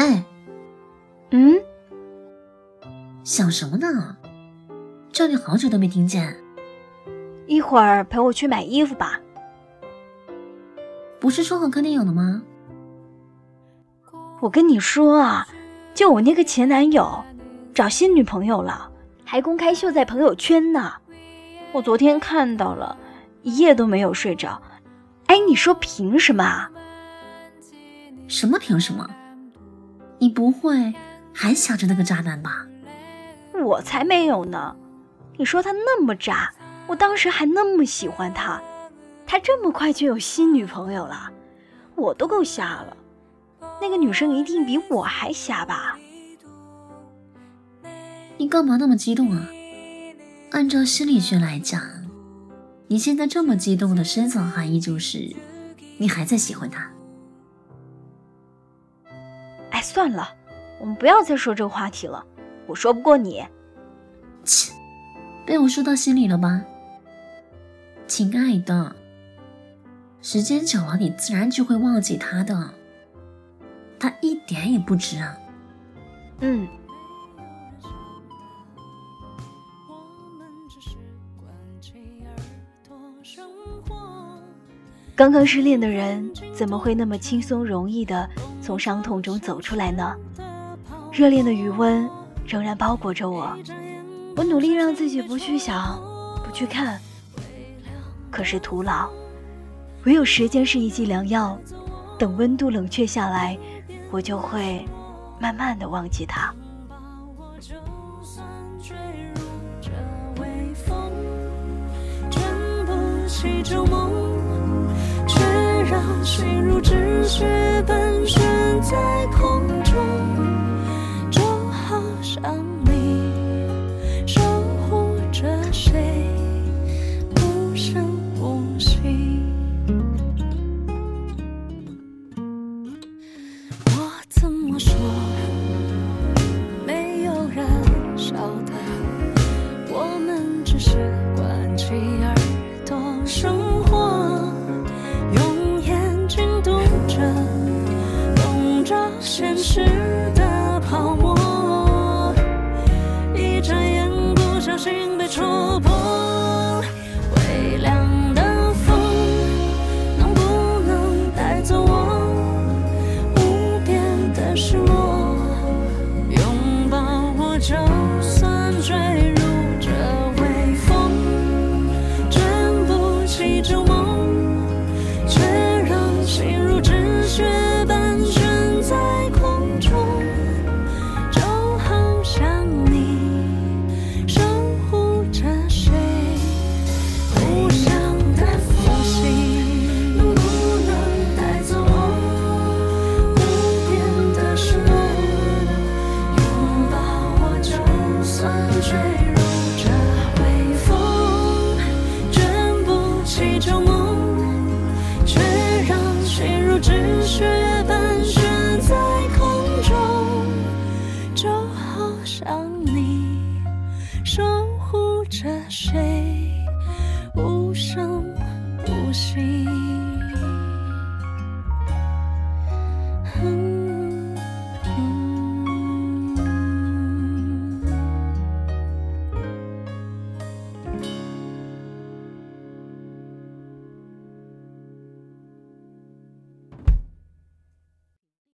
哎嗯？想什么呢？叫你好久都没听见。一会儿陪我去买衣服吧。不是说好看电影的吗？我跟你说啊就我那个前男友找新女朋友了还公开秀在朋友圈呢。我昨天看到了一夜都没有睡着。哎你说凭什么啊？什么凭什么？你不会还想着那个渣男吧？我才没有呢！你说他那么渣，我当时还那么喜欢他，他这么快就有新女朋友了，我都够瞎了。那个女生一定比我还瞎吧？你干嘛那么激动啊？按照心理学来讲，你现在这么激动的深层含义就是，你还在喜欢他。算了，我们不要再说这个话题了，我说不过你。切，被我说到心里了吧？亲爱的，时间久了，你自然就会忘记他的，他一点也不值啊。嗯。刚刚失恋的人怎么会那么轻松容易的从伤痛中走出来呢？热恋的余温仍然包裹着我，我努力让自己不去想，不去看，可是徒劳。唯有时间是一剂良药，等温度冷却下来，我就会慢慢的忘记他。心如止血般悬在空中，就好像时的泡沫，一眨眼不小心被戳破。